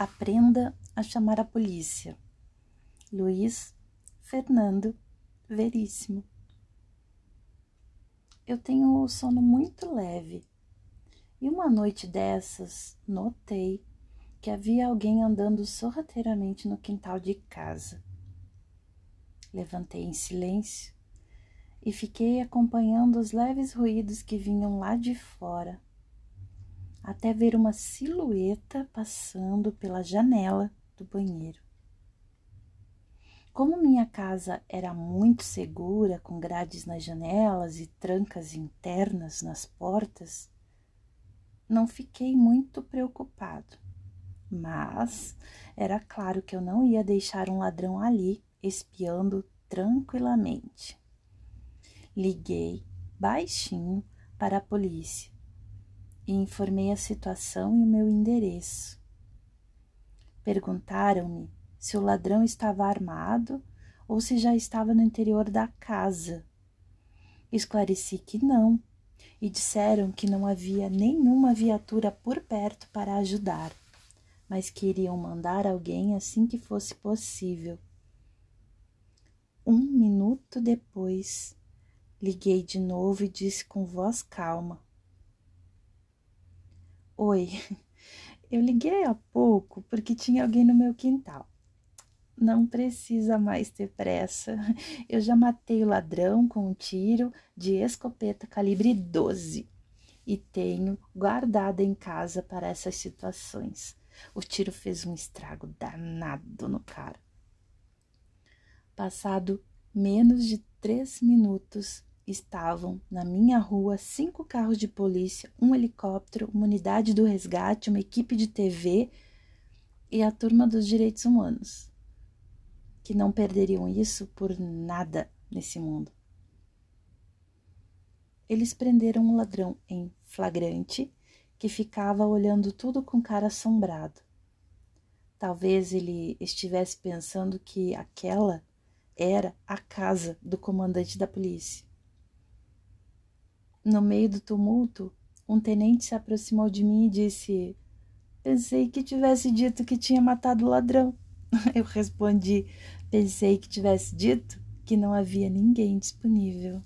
Aprenda a chamar a polícia. Luiz Fernando Veríssimo. Eu tenho o sono muito leve e uma noite dessas notei que havia alguém andando sorrateiramente no quintal de casa. Levantei em silêncio e fiquei acompanhando os leves ruídos que vinham lá de fora até ver uma silhueta passando pela janela do banheiro. Como minha casa era muito segura, com grades nas janelas e trancas internas nas portas, não fiquei muito preocupado. Mas era claro que eu não ia deixar um ladrão ali espiando tranquilamente. Liguei baixinho para a polícia e informei a situação e o meu endereço. Perguntaram-me se o ladrão estava armado ou se já estava no interior da casa. Esclareci que não e disseram que não havia nenhuma viatura por perto para ajudar, mas que iriam mandar alguém assim que fosse possível. Um minuto depois, liguei de novo e disse com voz calma: Oi, eu liguei há pouco porque tinha alguém no meu quintal. Não precisa mais ter pressa. Eu já matei o ladrão com um tiro de escopeta calibre 12 e tenho guardado em casa para essas situações. O tiro fez um estrago danado no cara. Passado menos de três minutos, estavam na minha rua cinco carros de polícia, um helicóptero, uma unidade do resgate, uma equipe de TV e a turma dos direitos humanos, que não perderiam isso por nada nesse mundo. Eles prenderam um ladrão em flagrante que ficava olhando tudo com cara assombrado. Talvez ele estivesse pensando que aquela era a casa do comandante da polícia. No meio do tumulto, um tenente se aproximou de mim e disse: Pensei que tivesse dito que tinha matado o ladrão. Eu respondi: Pensei que tivesse dito que não havia ninguém disponível.